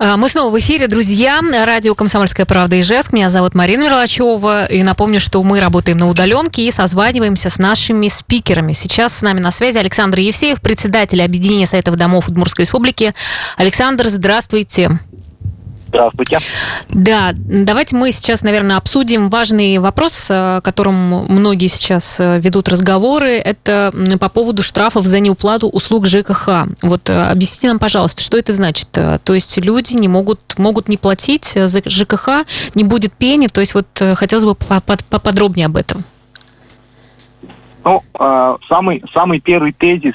А, мы снова в эфире, друзья. Радио «Комсомольская правда» Ижевск. Меня зовут Марина Мерлачева. И напомню, что мы работаем на удаленке и созваниваемся с нашими спикерами. Сейчас с нами на связи Александр Евсеев, председатель Объединения Советов домов Удмуртской Республики. Александр, здравствуйте. Здравствуйте. Да, давайте мы сейчас, наверное, обсудим важный вопрос, о котором многие сейчас э, ведут разговоры. Это по поводу штрафов за неуплату услуг ЖКХ. Вот э, объясните нам, пожалуйста, что это значит? Э, то есть люди не могут, могут не платить за ЖКХ, не будет пени. То есть вот хотелось бы поподробнее об этом. Ну, самый, самый первый тезис,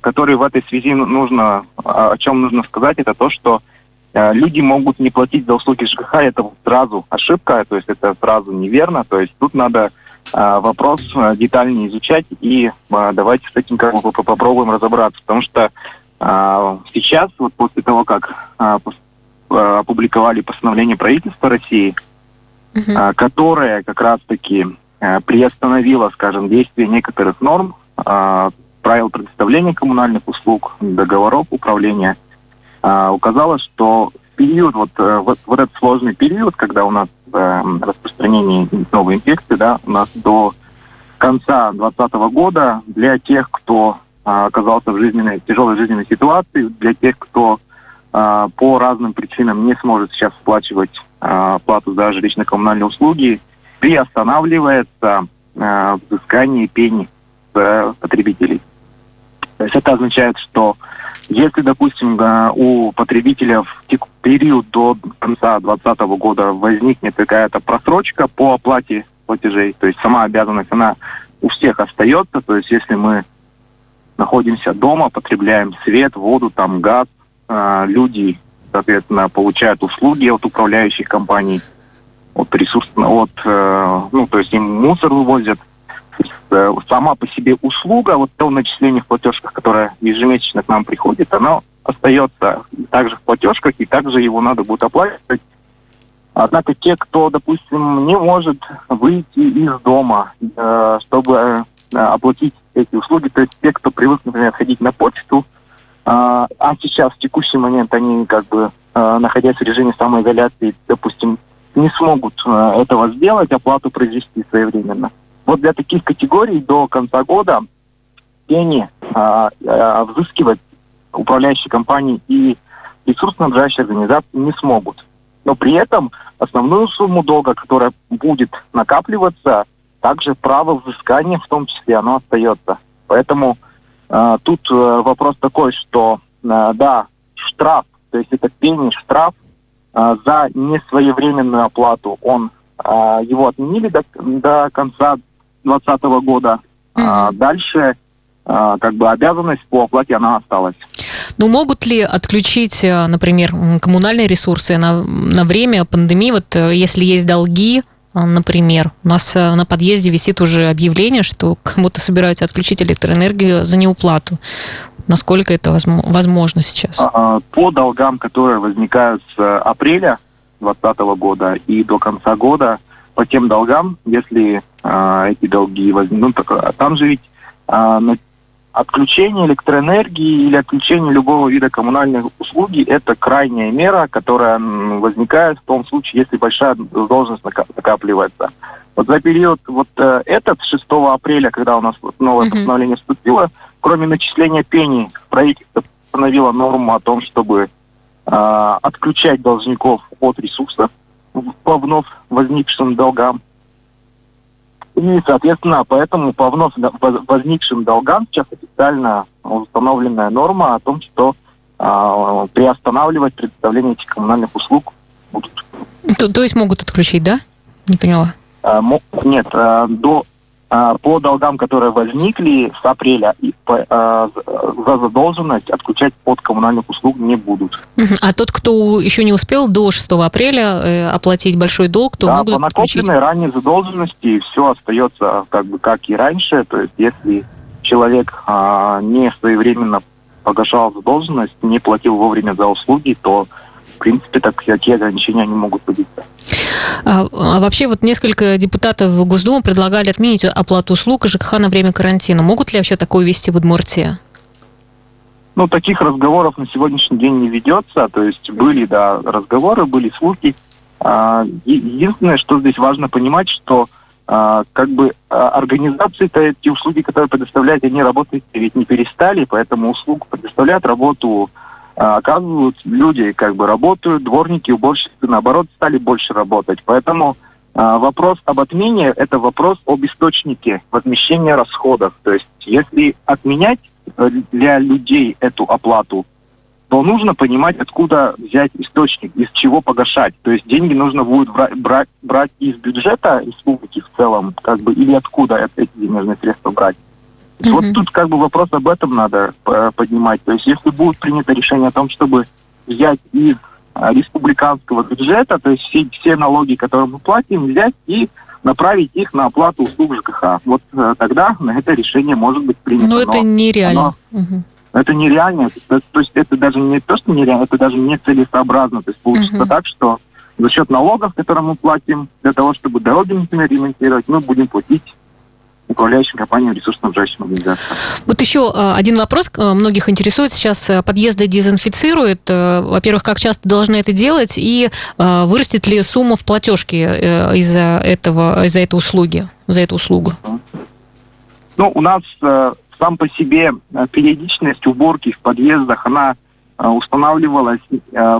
который в этой связи нужно, о чем нужно сказать, это то, что Э, люди могут не платить за услуги ЖКХ, это сразу ошибка, то есть это сразу неверно, то есть тут надо э, вопрос э, детальнее изучать и давайте с этим как бы попробуем разобраться, потому что сейчас, вот после того, как опубликовали постановление правительства России, uh которое как раз-таки приостановило, скажем, действие некоторых норм, правил предоставления коммунальных услуг, договоров управления – а, указала, что период, вот, э, вот, вот этот сложный период, когда у нас э, распространение новой инфекции, да, у нас до конца 2020 года для тех, кто э, оказался в жизненной, тяжелой жизненной ситуации, для тех, кто э, по разным причинам не сможет сейчас оплачивать э, плату за жилищно-коммунальные услуги, приостанавливается э, взыскание пени потребителей. То есть это означает, что если, допустим, у потребителя в период до конца 2020 года возникнет какая-то просрочка по оплате платежей, то есть сама обязанность, она у всех остается, то есть если мы находимся дома, потребляем свет, воду, там газ, э, люди, соответственно, получают услуги от управляющих компаний, от ресурс, от, э, ну, то есть им мусор вывозят, Э, сама по себе услуга, вот то начисление в платежках, которое ежемесячно к нам приходит, оно остается также в платежках, и также его надо будет оплачивать. Однако те, кто, допустим, не может выйти из дома, э, чтобы э, оплатить эти услуги, то есть те, кто привык, например, ходить на почту, а сейчас в текущий момент они как бы находясь в режиме самоизоляции, допустим, не смогут этого сделать, оплату произвести своевременно. Вот для таких категорий до конца года пени а, а, взыскивать управляющие компании и ресурсоснабжающие организации не смогут. Но при этом основную сумму долга, которая будет накапливаться, также право взыскания в том числе, оно остается. Поэтому э, тут э, вопрос такой, что э, да, штраф, то есть это пени штраф э, за несвоевременную оплату, он э, его отменили до, до конца 2020 года. Mm-hmm. А дальше а, как бы обязанность по оплате она осталась. Ну, могут ли отключить, э, например, коммунальные ресурсы на, на время пандемии, вот э, если есть долги, э, например, у нас на подъезде висит уже объявление, что кому-то собираются отключить электроэнергию за неуплату. Насколько это возможно сейчас? А, по долгам, которые возникают с апреля 2020 года и до конца года, по тем долгам, если а, эти долги возьмут. Ну, так, там же ведь а, на отключение электроэнергии или отключение любого вида коммунальной услуги – это крайняя мера, которая возникает в том случае, если большая должность накапливается. Вот за период вот э, этот, 6 апреля, когда у нас вот новое mm-hmm. постановление вступило, кроме начисления пений, правительство установило норму о том, чтобы э, отключать должников от ресурсов по вновь возникшим долгам. И, соответственно, поэтому по вновь возникшим долгам сейчас официально установленная норма о том, что э, приостанавливать предоставление этих коммунальных услуг будут. То, то есть могут отключить, да? Не поняла. Э, нет, э, до а, по долгам, которые возникли с апреля, и а, за задолженность отключать от коммунальных услуг не будут. А тот, кто еще не успел до 6 апреля э, оплатить большой долг, то да, могут по накопленной отключить? ранней задолженности все остается как бы как и раньше. То есть если человек а, не своевременно погашал задолженность, не платил вовремя за услуги, то в принципе так, такие ограничения не могут быть. А, а вообще вот несколько депутатов Госдумы предлагали отменить оплату услуг ЖКХ на время карантина. Могут ли вообще такое вести в Удмуртии? ну, таких разговоров на сегодняшний день не ведется. То есть были, да, разговоры, были слухи. А, единственное, что здесь важно понимать, что а, как бы а, организации-то эти услуги, которые предоставляют, они работать ведь не перестали, поэтому услугу предоставляют, работу оказывают люди, как бы работают, дворники, уборщицы, наоборот, стали больше работать. Поэтому вопрос об отмене – это вопрос об источнике возмещения расходов. То есть если отменять Э, для людей эту оплату, то нужно понимать, откуда взять источник, из чего погашать. То есть деньги нужно будет брать, брать, брать из бюджета республики в целом, как бы, или откуда эти денежные средства брать. Mm-hmm. Вот тут как бы вопрос об этом надо э, поднимать. То есть если будет принято решение о том, чтобы взять из а, республиканского бюджета, то есть все, все налоги, которые мы платим, взять и направить их на оплату услуг ЖКХ. Вот э, тогда на это решение может быть принято. Но это нереально. Оно, угу. Это нереально. То, то есть это даже не то, что нереально, это даже не целесообразно. То есть получится угу. так, что за счет налогов, которые мы платим, для того, чтобы дороги, например, ремонтировать, мы будем платить управляющим компаниям ресурсоснабжающим организациям. Вот еще э, один вопрос э, многих интересует. Сейчас э, подъезды дезинфицируют. Во-первых, как часто должны это делать? И вырастет ли сумма в платежке из-за этого, из-за этой услуги, за эту услугу? Ну, у нас сам по себе периодичность уборки в подъездах, она устанавливалась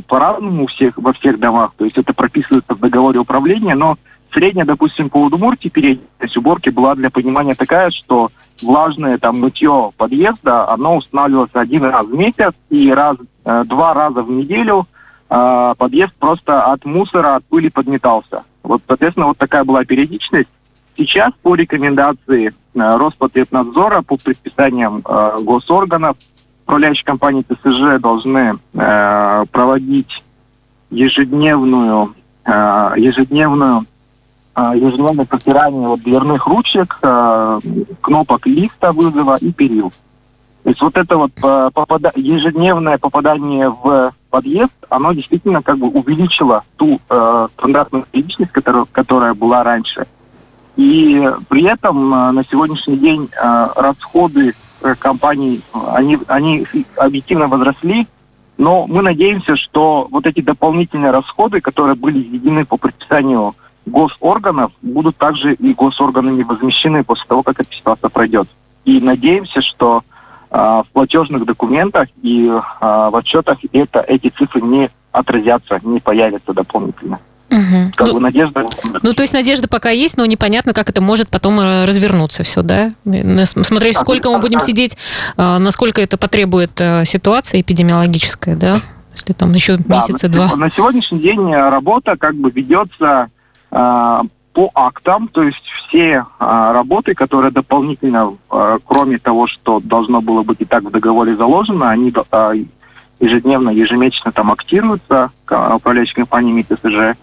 по-разному у всех, во всех домах. То есть это прописывается в договоре управления, но Средняя, допустим, по Удмуртии периодичность уборки была для понимания такая, что влажное там мытье подъезда, оно устанавливалось один раз в месяц и раз, э, два раза в неделю э, подъезд просто от мусора, от пыли подметался. Вот, соответственно, вот такая была периодичность. Сейчас по рекомендации э, Роспотребнадзора, по предписаниям э, госорганов, управляющие компании ТСЖ должны э, проводить ежедневную, э, ежедневную ежедневное протирание вот дверных ручек, а, кнопок лифта вызова и перил. То есть вот это вот а, попада... ежедневное попадание в подъезд, оно действительно как бы увеличило ту э, стандартную периодичность, которая, которая была раньше. И при этом э, на сегодняшний день э, расходы э, компаний, они, они объективно возросли, но мы надеемся, что вот эти дополнительные расходы, которые были введены по предписанию госорганов будут также и госорганами возмещены после того, как эта ситуация пройдет. И надеемся, что э, в платежных документах и э, в отчетах это, эти цифры не отразятся, не появятся дополнительно. Угу. Как ну, бы надежда. Ну, то есть надежда пока есть, но непонятно, как это может потом э, развернуться все, да? Смотреть, сколько мы будем сидеть, э, насколько это потребует э, ситуация эпидемиологическая, да? Если там еще да, месяца два. На сегодняшний день работа как бы ведется а, по актам, то есть все а, работы, которые дополнительно, а, кроме того, что должно было быть и так в договоре заложено, они а, ежедневно, ежемесячно там актируются управляющей компаниями ТСЖ.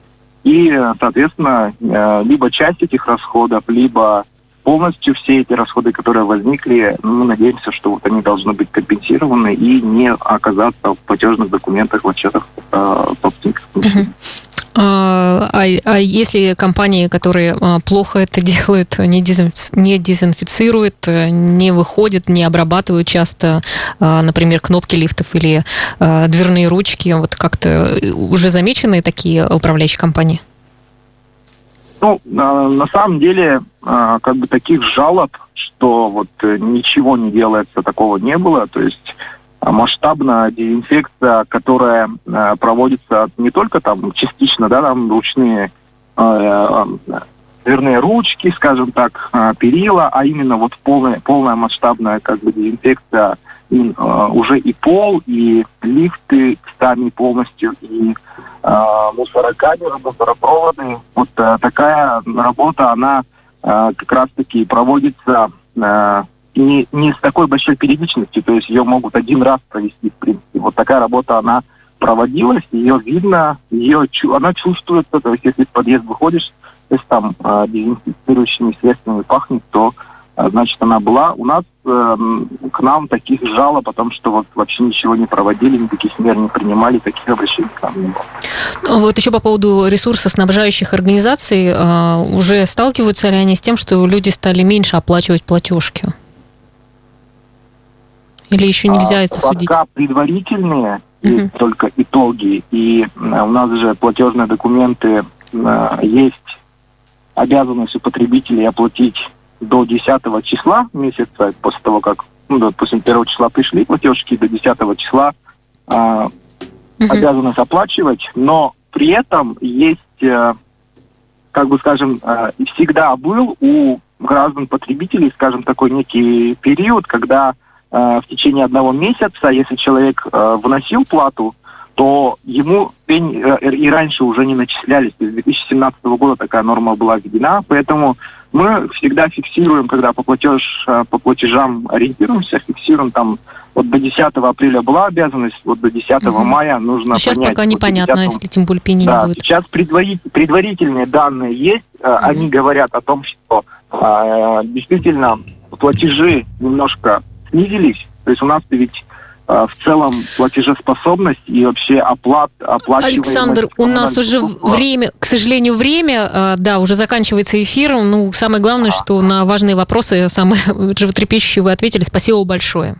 И, соответственно, либо часть этих расходов, либо полностью все эти расходы, которые возникли, мы надеемся, что вот они должны быть компенсированы и не оказаться в платежных документах, в отчетах э, собственников. А, а, а если компании, которые а, плохо это делают, не, дезинфицируют, не выходят, не обрабатывают часто, а, например, кнопки лифтов или дверные ручки, вот как-то уже замечены такие управляющие компании? Ну, на самом деле, как бы таких жалоб, что вот э, ничего не делается, такого не было. То есть масштабная дезинфекция, которая э, проводится не только там частично, да, там ручные э, дверные ручки, скажем так, э, перила, а именно вот полная, полная масштабная как бы дезинфекция и, э, уже и пол, и лифты сами полностью, и э, мусорокамеры, мусоропроводы. Вот э, такая работа, она э, как раз-таки проводится э, не, не с такой большой периодичностью, то есть ее могут один раз провести, в принципе. Вот такая работа, она проводилась, ее видно, ее, она чувствуется, то есть если в подъезд выходишь, если там э, дезинфицирующими средствами пахнет, то э, значит она была. У нас э, к нам таких жалоб о том, что вот вообще ничего не проводили, никаких мер не принимали, таких обращений к нам не было. Ну, вот еще по поводу ресурсоснабжающих организаций, э, уже сталкиваются ли они с тем, что люди стали меньше оплачивать платежки? Или еще нельзя а, это пока судить? Пока предварительные угу. только итоги. И у нас же платежные документы есть обязанность у потребителей оплатить до 10 числа месяца, после того, как, ну, допустим, 1 числа пришли платежки, до 10 числа э, угу. обязанность оплачивать, но при этом есть, э, как бы скажем, э, всегда был у граждан потребителей, скажем, такой некий период, когда в течение одного месяца, если человек э, вносил плату, то ему пень э, и раньше уже не начислялись. То есть 2017 года такая норма была введена, поэтому мы всегда фиксируем, когда по, платеж, э, по платежам ориентируемся, фиксируем там вот до 10 апреля была обязанность, вот до 10 угу. мая нужно Сейчас понять. пока непонятно, 10... если тем более пени да, не будет. Сейчас предварительные, предварительные данные есть, угу. они говорят о том, что э, действительно платежи немножко снизились. То есть у нас ведь Э, в целом платежеспособность и вообще оплат, оплачиваемость. Александр, у нас уже время, к сожалению, время, э, да, уже заканчивается эфир. Ну, самое главное, что на важные вопросы, самые животрепещущие вы ответили. Спасибо большое.